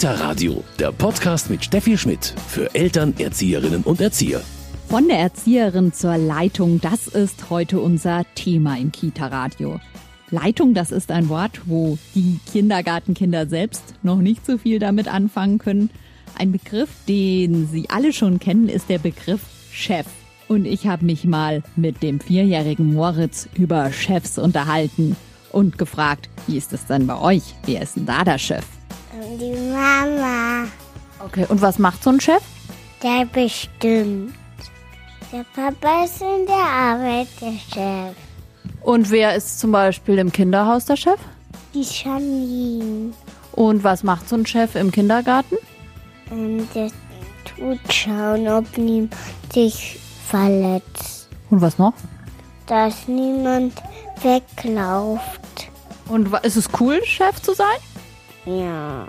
Kita Radio, der Podcast mit Steffi Schmidt für Eltern, Erzieherinnen und Erzieher. Von der Erzieherin zur Leitung, das ist heute unser Thema im Kita Radio. Leitung, das ist ein Wort, wo die Kindergartenkinder selbst noch nicht so viel damit anfangen können. Ein Begriff, den Sie alle schon kennen, ist der Begriff Chef. Und ich habe mich mal mit dem vierjährigen Moritz über Chefs unterhalten und gefragt, wie ist es denn bei euch? Wer ist denn da der Chef? Die Mama. Okay, und was macht so ein Chef? Der bestimmt. Der Papa ist in der Arbeit der Chef. Und wer ist zum Beispiel im Kinderhaus der Chef? Die Janine. Und was macht so ein Chef im Kindergarten? Und der tut schauen, ob niemand sich verletzt. Und was noch? Dass niemand wegläuft. Und ist es cool, Chef zu sein? Ja.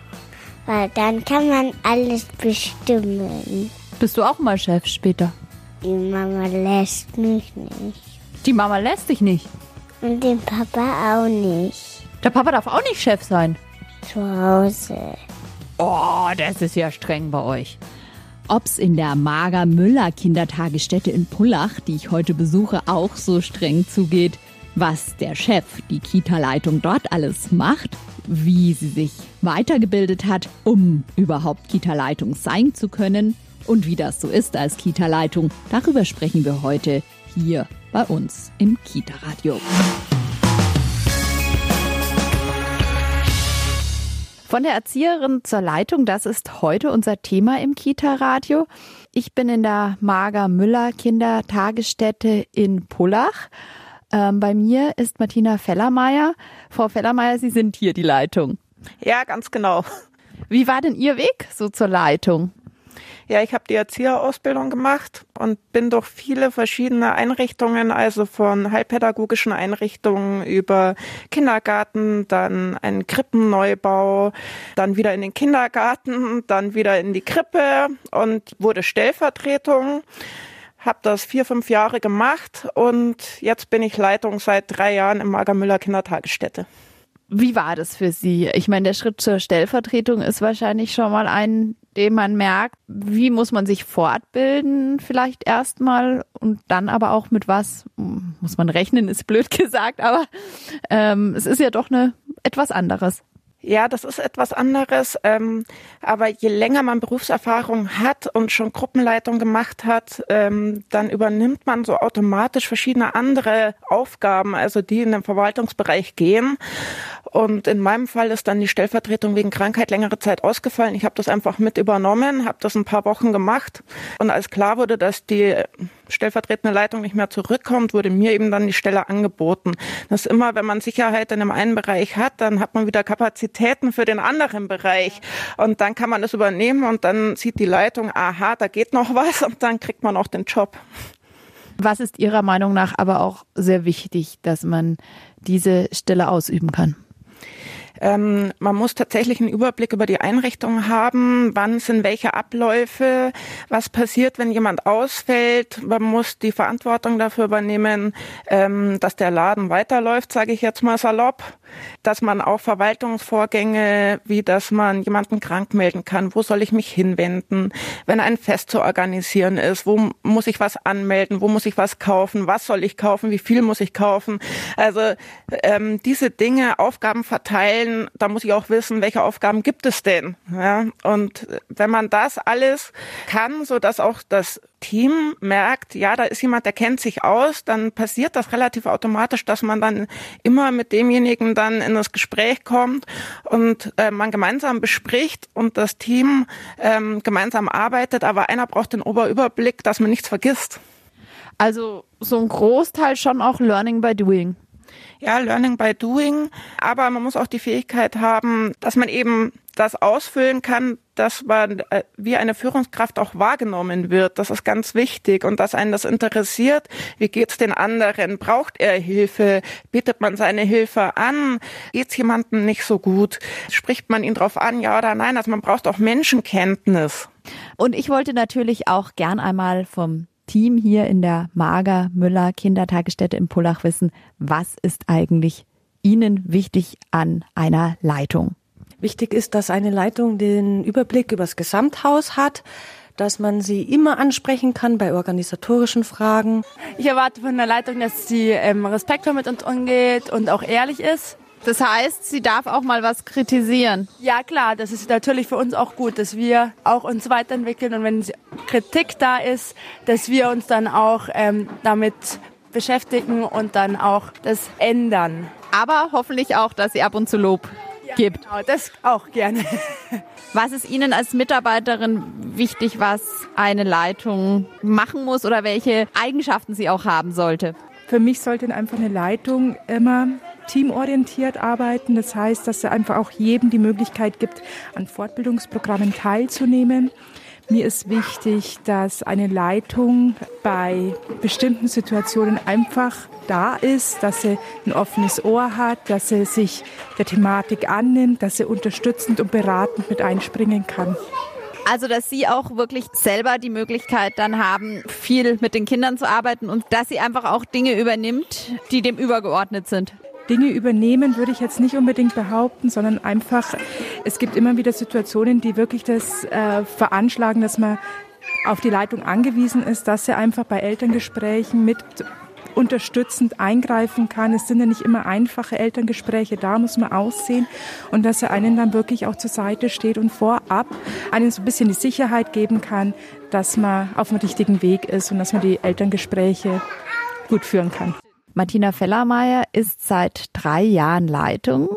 Weil dann kann man alles bestimmen. Bist du auch mal Chef später? Die Mama lässt mich nicht. Die Mama lässt dich nicht. Und den Papa auch nicht. Der Papa darf auch nicht Chef sein. Zu Hause. Oh, das ist ja streng bei euch. Ob's in der Mager-Müller-Kindertagesstätte in Pullach, die ich heute besuche, auch so streng zugeht, was der Chef, die Kita-Leitung dort alles macht, wie sie sich weitergebildet hat, um überhaupt Kita-Leitung sein zu können und wie das so ist als Kita-Leitung, darüber sprechen wir heute hier bei uns im Kita-Radio. Von der Erzieherin zur Leitung, das ist heute unser Thema im Kita-Radio. Ich bin in der Marga-Müller-Kindertagesstätte in Pullach. Ähm, bei mir ist Martina Fellermeier. Frau Fellermeier, Sie sind hier die Leitung. Ja, ganz genau. Wie war denn Ihr Weg so zur Leitung? Ja, ich habe die Erzieherausbildung gemacht und bin durch viele verschiedene Einrichtungen, also von heilpädagogischen Einrichtungen über Kindergarten, dann einen Krippenneubau, dann wieder in den Kindergarten, dann wieder in die Krippe und wurde Stellvertretung. Habe das vier, fünf Jahre gemacht und jetzt bin ich Leitung seit drei Jahren im Magermüller Kindertagesstätte. Wie war das für Sie? Ich meine, der Schritt zur Stellvertretung ist wahrscheinlich schon mal ein, den man merkt. Wie muss man sich fortbilden vielleicht erstmal und dann aber auch mit was muss man rechnen, ist blöd gesagt, aber ähm, es ist ja doch eine etwas anderes. Ja, das ist etwas anderes. Ähm, aber je länger man Berufserfahrung hat und schon Gruppenleitung gemacht hat, ähm, dann übernimmt man so automatisch verschiedene andere Aufgaben, also die in den Verwaltungsbereich gehen. Und in meinem Fall ist dann die Stellvertretung wegen Krankheit längere Zeit ausgefallen. Ich habe das einfach mit übernommen, habe das ein paar Wochen gemacht. Und als klar wurde, dass die stellvertretende Leitung nicht mehr zurückkommt, wurde mir eben dann die Stelle angeboten. Das ist immer, wenn man Sicherheit in dem einen Bereich hat, dann hat man wieder Kapazitäten für den anderen Bereich. Und dann kann man das übernehmen und dann sieht die Leitung, aha, da geht noch was und dann kriegt man auch den Job. Was ist Ihrer Meinung nach aber auch sehr wichtig, dass man diese Stelle ausüben kann? Ähm, man muss tatsächlich einen Überblick über die Einrichtung haben, wann sind welche Abläufe, was passiert, wenn jemand ausfällt. Man muss die Verantwortung dafür übernehmen, ähm, dass der Laden weiterläuft, sage ich jetzt mal salopp. Dass man auch Verwaltungsvorgänge, wie dass man jemanden krank melden kann, wo soll ich mich hinwenden, wenn ein Fest zu organisieren ist, wo muss ich was anmelden, wo muss ich was kaufen, was soll ich kaufen, wie viel muss ich kaufen. Also ähm, diese Dinge, Aufgaben verteilen, da muss ich auch wissen, welche Aufgaben gibt es denn. Ja? Und wenn man das alles kann, so dass auch das Team merkt, ja, da ist jemand, der kennt sich aus, dann passiert das relativ automatisch, dass man dann immer mit demjenigen dann in das Gespräch kommt und äh, man gemeinsam bespricht und das Team ähm, gemeinsam arbeitet, aber einer braucht den Oberüberblick, dass man nichts vergisst. Also so ein Großteil schon auch Learning by Doing. Ja, Learning by Doing, aber man muss auch die Fähigkeit haben, dass man eben das ausfüllen kann, dass man äh, wie eine Führungskraft auch wahrgenommen wird. Das ist ganz wichtig und dass einen das interessiert. Wie geht's den anderen? Braucht er Hilfe? Bittet man seine Hilfe an? Geht's jemandem nicht so gut? Spricht man ihn drauf an, ja oder nein? Also man braucht auch Menschenkenntnis. Und ich wollte natürlich auch gern einmal vom Team hier in der Mager Müller Kindertagesstätte in Pullach wissen, was ist eigentlich Ihnen wichtig an einer Leitung? Wichtig ist, dass eine Leitung den Überblick übers Gesamthaus hat, dass man sie immer ansprechen kann bei organisatorischen Fragen. Ich erwarte von der Leitung, dass sie ähm, respektvoll mit uns umgeht und auch ehrlich ist. Das heißt, sie darf auch mal was kritisieren. Ja, klar, das ist natürlich für uns auch gut, dass wir auch uns weiterentwickeln und wenn Kritik da ist, dass wir uns dann auch ähm, damit beschäftigen und dann auch das ändern. Aber hoffentlich auch, dass sie ab und zu Lob ja, gibt. Genau, das auch gerne. Was ist Ihnen als Mitarbeiterin wichtig, was eine Leitung machen muss oder welche Eigenschaften sie auch haben sollte? Für mich sollte einfach eine Leitung immer teamorientiert arbeiten. Das heißt, dass er einfach auch jedem die Möglichkeit gibt, an Fortbildungsprogrammen teilzunehmen. Mir ist wichtig, dass eine Leitung bei bestimmten Situationen einfach da ist, dass sie ein offenes Ohr hat, dass sie sich der Thematik annimmt, dass sie unterstützend und beratend mit einspringen kann. Also, dass Sie auch wirklich selber die Möglichkeit dann haben, viel mit den Kindern zu arbeiten und dass sie einfach auch Dinge übernimmt, die dem übergeordnet sind. Dinge übernehmen, würde ich jetzt nicht unbedingt behaupten, sondern einfach, es gibt immer wieder Situationen, die wirklich das äh, veranschlagen, dass man auf die Leitung angewiesen ist, dass er einfach bei Elterngesprächen mit unterstützend eingreifen kann. Es sind ja nicht immer einfache Elterngespräche, da muss man aussehen und dass er einen dann wirklich auch zur Seite steht und vorab einen so ein bisschen die Sicherheit geben kann, dass man auf dem richtigen Weg ist und dass man die Elterngespräche gut führen kann. Martina Fellermeier ist seit drei Jahren Leitung.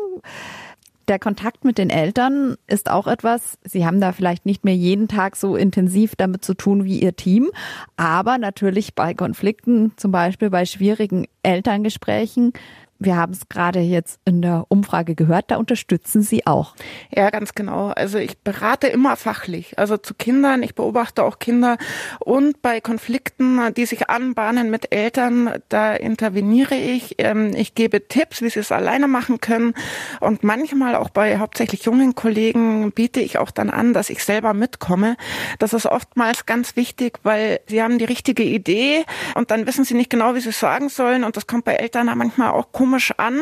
Der Kontakt mit den Eltern ist auch etwas, Sie haben da vielleicht nicht mehr jeden Tag so intensiv damit zu tun wie Ihr Team, aber natürlich bei Konflikten, zum Beispiel bei schwierigen Elterngesprächen, wir haben es gerade jetzt in der Umfrage gehört, da unterstützen Sie auch. Ja, ganz genau. Also ich berate immer fachlich, also zu Kindern, ich beobachte auch Kinder und bei Konflikten, die sich anbahnen mit Eltern, da interveniere ich. Ähm, ich gebe Tipps, wie sie es alleine machen können und manchmal auch bei hauptsächlich jungen Kollegen biete ich auch dann an, dass ich selber mitkomme. Das ist oftmals ganz wichtig, weil sie haben die richtige Idee und dann wissen sie nicht genau, wie sie es sagen sollen und das kommt bei Eltern manchmal auch komisch komisch an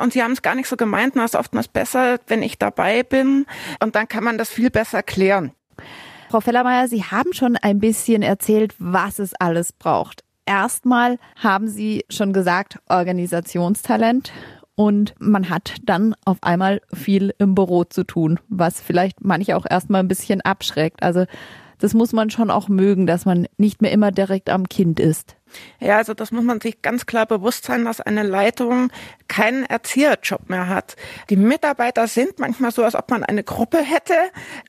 und sie haben es gar nicht so gemeint. Und es ist oftmals besser, wenn ich dabei bin und dann kann man das viel besser klären. Frau Fellermeier, Sie haben schon ein bisschen erzählt, was es alles braucht. Erstmal haben Sie schon gesagt, Organisationstalent. Und man hat dann auf einmal viel im Büro zu tun, was vielleicht manche auch erstmal ein bisschen abschreckt. Also das muss man schon auch mögen, dass man nicht mehr immer direkt am Kind ist. Ja, also das muss man sich ganz klar bewusst sein, dass eine Leitung keinen Erzieherjob mehr hat. Die Mitarbeiter sind manchmal so, als ob man eine Gruppe hätte,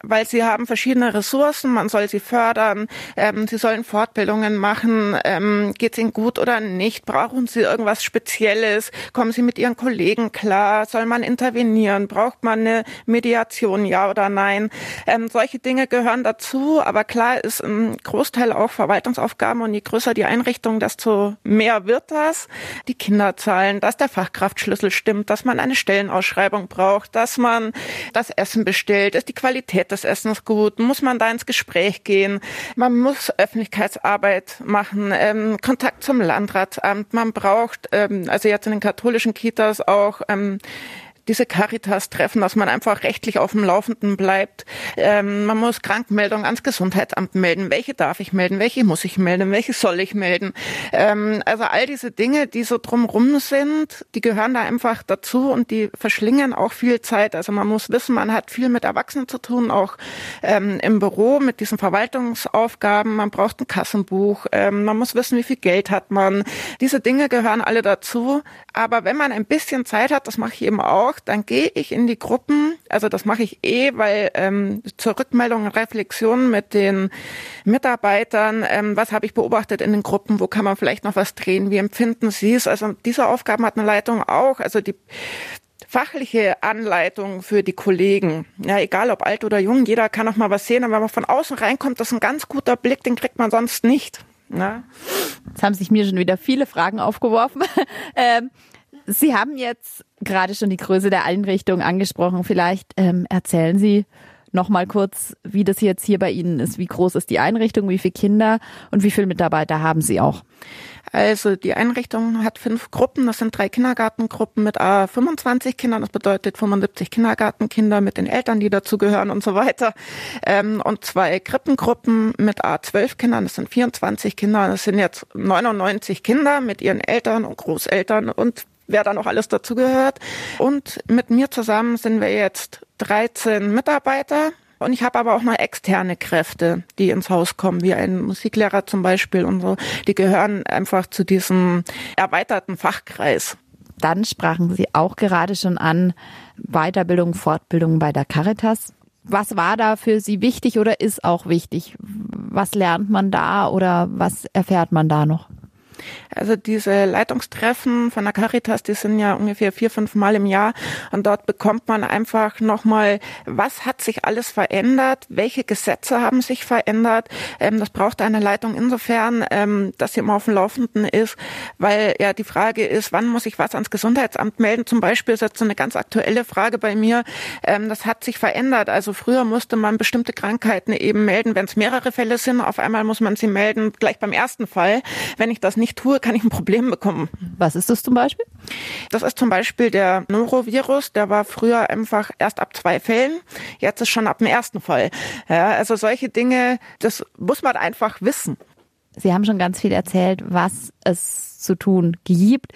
weil sie haben verschiedene Ressourcen, man soll sie fördern, ähm, sie sollen Fortbildungen machen, ähm, geht es ihnen gut oder nicht, brauchen sie irgendwas Spezielles, kommen sie mit ihren Kollegen klar, soll man intervenieren, braucht man eine Mediation, ja oder nein. Ähm, solche Dinge gehören dazu, aber klar ist ein Großteil auch Verwaltungsaufgaben und je größer die Einrichtung, Richtung, desto mehr wird das. Die Kinderzahlen, dass der Fachkraftschlüssel stimmt, dass man eine Stellenausschreibung braucht, dass man das Essen bestellt, ist die Qualität des Essens gut, muss man da ins Gespräch gehen, man muss Öffentlichkeitsarbeit machen, ähm, Kontakt zum Landratsamt, man braucht, ähm, also jetzt in den katholischen Kitas auch ähm, diese Caritas-Treffen, dass man einfach rechtlich auf dem Laufenden bleibt. Ähm, man muss Krankmeldungen ans Gesundheitsamt melden. Welche darf ich melden? Welche muss ich melden? Welche soll ich melden? Ähm, also all diese Dinge, die so drumrum sind, die gehören da einfach dazu und die verschlingen auch viel Zeit. Also man muss wissen, man hat viel mit Erwachsenen zu tun, auch ähm, im Büro mit diesen Verwaltungsaufgaben. Man braucht ein Kassenbuch. Ähm, man muss wissen, wie viel Geld hat man. Diese Dinge gehören alle dazu. Aber wenn man ein bisschen Zeit hat, das mache ich eben auch, dann gehe ich in die Gruppen, also das mache ich eh, weil ähm, zur Rückmeldung und Reflexion mit den Mitarbeitern, ähm, was habe ich beobachtet in den Gruppen, wo kann man vielleicht noch was drehen, wie empfinden Sie es? Also diese Aufgaben hat eine Leitung auch, also die fachliche Anleitung für die Kollegen. Ja, egal ob alt oder jung, jeder kann auch mal was sehen. Und wenn man von außen reinkommt, das ist ein ganz guter Blick, den kriegt man sonst nicht. Na? Jetzt haben sich mir schon wieder viele Fragen aufgeworfen. ähm, Sie haben jetzt gerade schon die Größe der Einrichtung angesprochen. Vielleicht ähm, erzählen Sie noch mal kurz, wie das jetzt hier bei Ihnen ist. Wie groß ist die Einrichtung? Wie viele Kinder und wie viele Mitarbeiter haben Sie auch? Also die Einrichtung hat fünf Gruppen. Das sind drei Kindergartengruppen mit A 25 Kindern. Das bedeutet 75 Kindergartenkinder mit den Eltern, die dazugehören und so weiter. Ähm, und zwei Krippengruppen mit A 12 Kindern. Das sind 24 Kinder. Das sind jetzt 99 Kinder mit ihren Eltern und Großeltern und wer da noch alles dazugehört. Und mit mir zusammen sind wir jetzt 13 Mitarbeiter und ich habe aber auch noch externe Kräfte, die ins Haus kommen, wie ein Musiklehrer zum Beispiel und so. Die gehören einfach zu diesem erweiterten Fachkreis. Dann sprachen Sie auch gerade schon an Weiterbildung, Fortbildung bei der Caritas. Was war da für Sie wichtig oder ist auch wichtig? Was lernt man da oder was erfährt man da noch? Also diese Leitungstreffen von der Caritas, die sind ja ungefähr vier, fünf Mal im Jahr und dort bekommt man einfach nochmal, was hat sich alles verändert, welche Gesetze haben sich verändert. Ähm, das braucht eine Leitung insofern, ähm, dass sie immer auf dem Laufenden ist, weil ja die Frage ist, wann muss ich was ans Gesundheitsamt melden? Zum Beispiel ist jetzt eine ganz aktuelle Frage bei mir. Ähm, das hat sich verändert. Also früher musste man bestimmte Krankheiten eben melden, wenn es mehrere Fälle sind. Auf einmal muss man sie melden, gleich beim ersten Fall. Wenn ich das nicht tue, kann ich ein Problem bekommen. Was ist das zum Beispiel? Das ist zum Beispiel der Norovirus. Der war früher einfach erst ab zwei Fällen. Jetzt ist schon ab dem ersten Fall. Ja, also solche Dinge, das muss man einfach wissen. Sie haben schon ganz viel erzählt, was es zu tun gibt.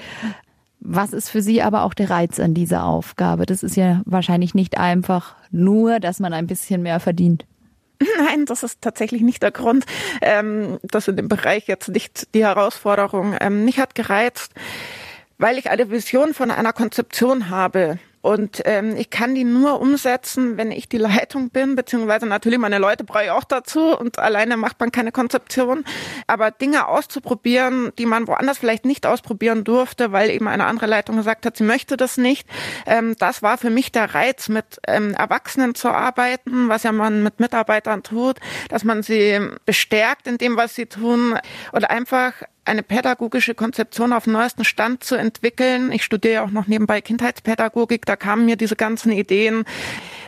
Was ist für Sie aber auch der Reiz an dieser Aufgabe? Das ist ja wahrscheinlich nicht einfach nur, dass man ein bisschen mehr verdient. Nein, das ist tatsächlich nicht der Grund. Ähm, das in dem Bereich jetzt nicht die Herausforderung. Ähm, mich hat gereizt, weil ich eine Vision von einer Konzeption habe. Und ähm, ich kann die nur umsetzen, wenn ich die Leitung bin, beziehungsweise natürlich meine Leute brauche ich auch dazu und alleine macht man keine Konzeption. Aber Dinge auszuprobieren, die man woanders vielleicht nicht ausprobieren durfte, weil eben eine andere Leitung gesagt hat, sie möchte das nicht, ähm, das war für mich der Reiz, mit ähm, Erwachsenen zu arbeiten, was ja man mit Mitarbeitern tut, dass man sie bestärkt in dem, was sie tun oder einfach eine pädagogische Konzeption auf neuesten Stand zu entwickeln. Ich studiere auch noch nebenbei Kindheitspädagogik. Da kamen mir diese ganzen Ideen,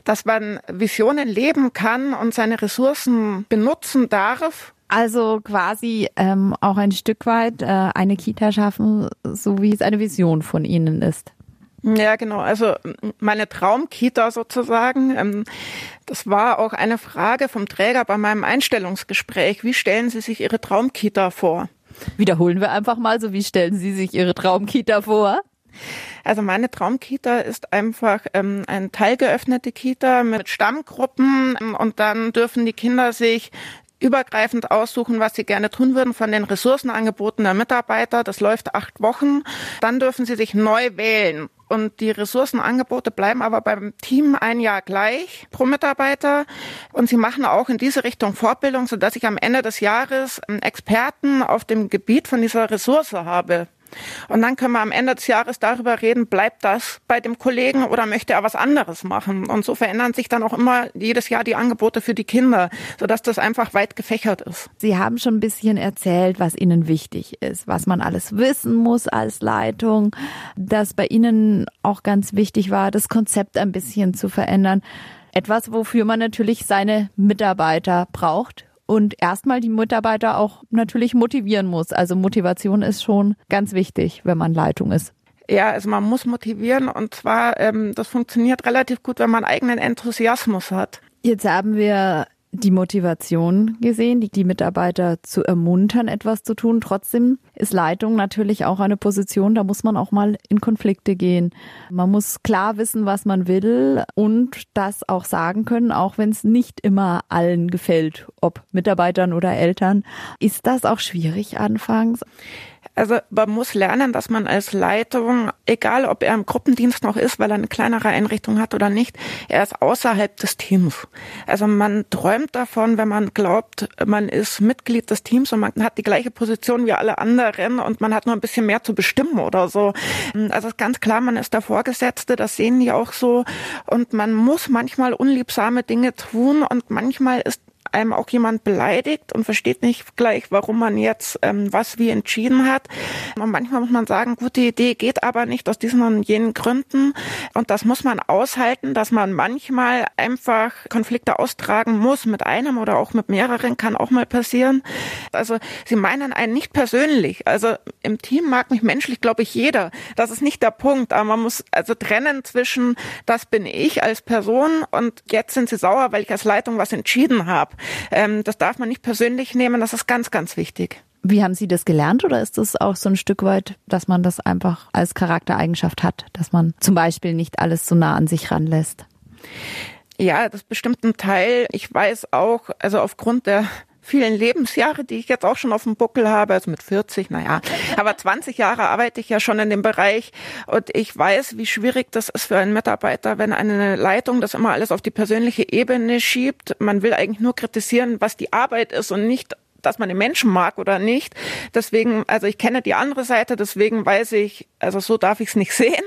dass man Visionen leben kann und seine Ressourcen benutzen darf. Also quasi ähm, auch ein Stück weit äh, eine Kita schaffen, so wie es eine Vision von Ihnen ist. Ja, genau. Also meine Traumkita sozusagen. Ähm, das war auch eine Frage vom Träger bei meinem Einstellungsgespräch. Wie stellen Sie sich Ihre Traumkita vor? Wiederholen wir einfach mal so, wie stellen Sie sich Ihre Traumkita vor? Also meine Traumkita ist einfach ähm, eine teilgeöffnete Kita mit Stammgruppen ähm, und dann dürfen die Kinder sich übergreifend aussuchen, was sie gerne tun würden von den Ressourcenangeboten der Mitarbeiter. Das läuft acht Wochen. Dann dürfen sie sich neu wählen. Und die Ressourcenangebote bleiben aber beim Team ein Jahr gleich pro Mitarbeiter. Und sie machen auch in diese Richtung Fortbildung, sodass ich am Ende des Jahres Experten auf dem Gebiet von dieser Ressource habe. Und dann können wir am Ende des Jahres darüber reden, bleibt das bei dem Kollegen oder möchte er was anderes machen? Und so verändern sich dann auch immer jedes Jahr die Angebote für die Kinder, sodass das einfach weit gefächert ist. Sie haben schon ein bisschen erzählt, was Ihnen wichtig ist, was man alles wissen muss als Leitung, dass bei Ihnen auch ganz wichtig war, das Konzept ein bisschen zu verändern. Etwas, wofür man natürlich seine Mitarbeiter braucht und erstmal die Mitarbeiter auch natürlich motivieren muss. Also Motivation ist schon ganz wichtig, wenn man Leitung ist. Ja, also man muss motivieren und zwar, ähm, das funktioniert relativ gut, wenn man eigenen Enthusiasmus hat. Jetzt haben wir die Motivation gesehen, die, die Mitarbeiter zu ermuntern, etwas zu tun. Trotzdem ist Leitung natürlich auch eine Position, da muss man auch mal in Konflikte gehen. Man muss klar wissen, was man will und das auch sagen können, auch wenn es nicht immer allen gefällt, ob Mitarbeitern oder Eltern. Ist das auch schwierig anfangs? Also man muss lernen, dass man als Leitung, egal ob er im Gruppendienst noch ist, weil er eine kleinere Einrichtung hat oder nicht, er ist außerhalb des Teams. Also man träumt davon, wenn man glaubt, man ist Mitglied des Teams und man hat die gleiche Position wie alle anderen und man hat nur ein bisschen mehr zu bestimmen oder so. Also ist ganz klar, man ist der Vorgesetzte, das sehen die auch so und man muss manchmal unliebsame Dinge tun und manchmal ist einem auch jemand beleidigt und versteht nicht gleich, warum man jetzt ähm, was wie entschieden hat. Und manchmal muss man sagen, gute Idee geht aber nicht aus diesen und jenen Gründen. Und das muss man aushalten, dass man manchmal einfach Konflikte austragen muss mit einem oder auch mit mehreren, kann auch mal passieren. Also sie meinen einen nicht persönlich. Also im Team mag mich menschlich, glaube ich, jeder. Das ist nicht der Punkt. Aber man muss also trennen zwischen, das bin ich als Person und jetzt sind sie sauer, weil ich als Leitung was entschieden habe. Ähm, das darf man nicht persönlich nehmen. Das ist ganz, ganz wichtig. Wie haben Sie das gelernt oder ist das auch so ein Stück weit, dass man das einfach als Charaktereigenschaft hat, dass man zum Beispiel nicht alles so nah an sich ranlässt? Ja, das bestimmt ein Teil. Ich weiß auch, also aufgrund der vielen Lebensjahre, die ich jetzt auch schon auf dem Buckel habe, also mit 40, naja, aber 20 Jahre arbeite ich ja schon in dem Bereich und ich weiß, wie schwierig das ist für einen Mitarbeiter, wenn eine Leitung das immer alles auf die persönliche Ebene schiebt. Man will eigentlich nur kritisieren, was die Arbeit ist und nicht dass man den Menschen mag oder nicht. Deswegen, also ich kenne die andere Seite, deswegen weiß ich, also so darf ich es nicht sehen.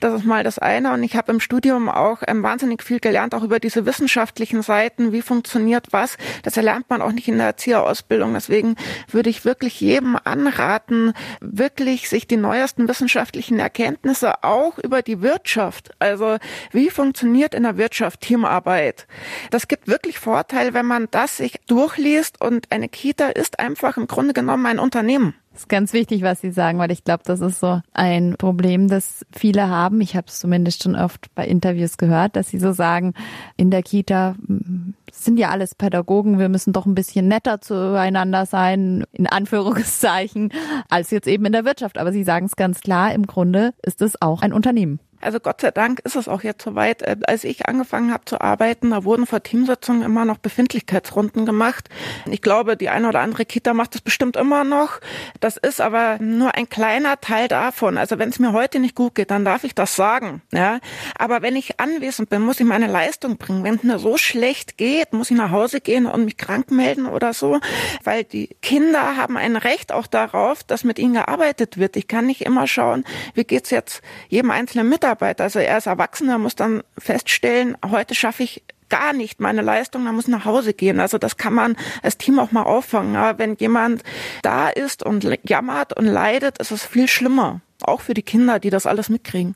Das ist mal das eine. Und ich habe im Studium auch ähm, wahnsinnig viel gelernt, auch über diese wissenschaftlichen Seiten, wie funktioniert was. Das erlernt man auch nicht in der Erzieherausbildung. Deswegen würde ich wirklich jedem anraten, wirklich sich die neuesten wissenschaftlichen Erkenntnisse auch über die Wirtschaft, also wie funktioniert in der Wirtschaft Teamarbeit. Das gibt wirklich Vorteile, wenn man das sich durchliest und eine Kita ist einfach im Grunde genommen ein Unternehmen. Das ist ganz wichtig, was Sie sagen, weil ich glaube, das ist so ein Problem, das viele haben. Ich habe es zumindest schon oft bei Interviews gehört, dass sie so sagen, in der Kita mm, sind ja alles Pädagogen, wir müssen doch ein bisschen netter zueinander sein, in Anführungszeichen, als jetzt eben in der Wirtschaft. Aber Sie sagen es ganz klar, im Grunde ist es auch ein Unternehmen. Also Gott sei Dank ist es auch jetzt soweit. Äh, als ich angefangen habe zu arbeiten, da wurden vor Teamsitzungen immer noch Befindlichkeitsrunden gemacht. Ich glaube, die eine oder andere Kita macht das bestimmt immer noch. Das ist aber nur ein kleiner Teil davon. Also wenn es mir heute nicht gut geht, dann darf ich das sagen. Ja, aber wenn ich anwesend bin, muss ich meine Leistung bringen. Wenn es mir so schlecht geht, muss ich nach Hause gehen und mich krank melden oder so, weil die Kinder haben ein Recht auch darauf, dass mit ihnen gearbeitet wird. Ich kann nicht immer schauen, wie geht's jetzt jedem einzelnen Mitarbeiter Arbeit. Also er ist Erwachsener, muss dann feststellen, heute schaffe ich gar nicht meine Leistung, dann muss nach Hause gehen. Also das kann man als Team auch mal auffangen. Aber wenn jemand da ist und jammert und leidet, ist es viel schlimmer. Auch für die Kinder, die das alles mitkriegen.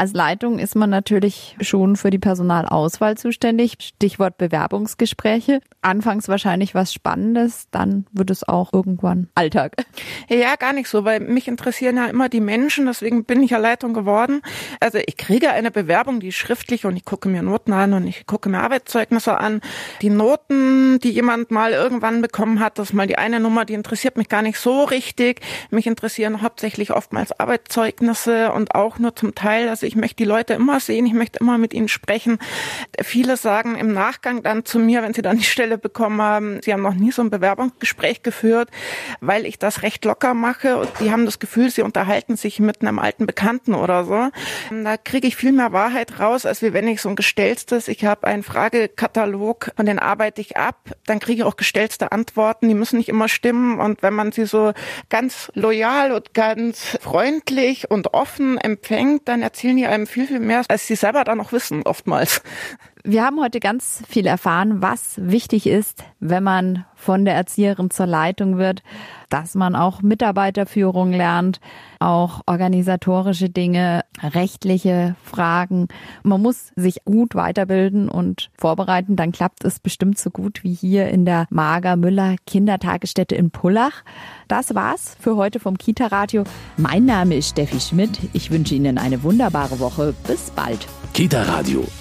Als Leitung ist man natürlich schon für die Personalauswahl zuständig. Stichwort Bewerbungsgespräche. Anfangs wahrscheinlich was Spannendes, dann wird es auch irgendwann Alltag. Ja, gar nicht so, weil mich interessieren ja immer die Menschen, deswegen bin ich ja Leitung geworden. Also ich kriege eine Bewerbung, die ist schriftlich und ich gucke mir Noten an und ich gucke mir Arbeitszeugnisse an. Die Noten, die jemand mal irgendwann bekommen hat, das ist mal die eine Nummer, die interessiert mich gar nicht so richtig. Mich interessieren hauptsächlich oftmals Arbeitszeugnisse und auch nur zum Teil, also ich möchte die Leute immer sehen, ich möchte immer mit ihnen sprechen. Viele sagen im Nachgang dann zu mir, wenn sie dann die Stelle bekommen haben, sie haben noch nie so ein Bewerbungsgespräch geführt, weil ich das recht locker mache und die haben das Gefühl, sie unterhalten sich mit einem alten Bekannten oder so. Da kriege ich viel mehr Wahrheit raus, als wenn ich so ein gestellstes, ich habe einen Fragekatalog und den arbeite ich ab, dann kriege ich auch gestellte Antworten, die müssen nicht immer stimmen und wenn man sie so ganz loyal und ganz freundlich und offen empfängt, dann erzählen die einem viel, viel mehr, als sie selber dann noch wissen, oftmals. Wir haben heute ganz viel erfahren, was wichtig ist, wenn man von der Erzieherin zur Leitung wird, dass man auch Mitarbeiterführung lernt, auch organisatorische Dinge, rechtliche Fragen. Man muss sich gut weiterbilden und vorbereiten, dann klappt es bestimmt so gut wie hier in der Mager Müller Kindertagesstätte in Pullach. Das war's für heute vom Kita Radio. Mein Name ist Steffi Schmidt. Ich wünsche Ihnen eine wunderbare Woche. Bis bald. Kita Radio,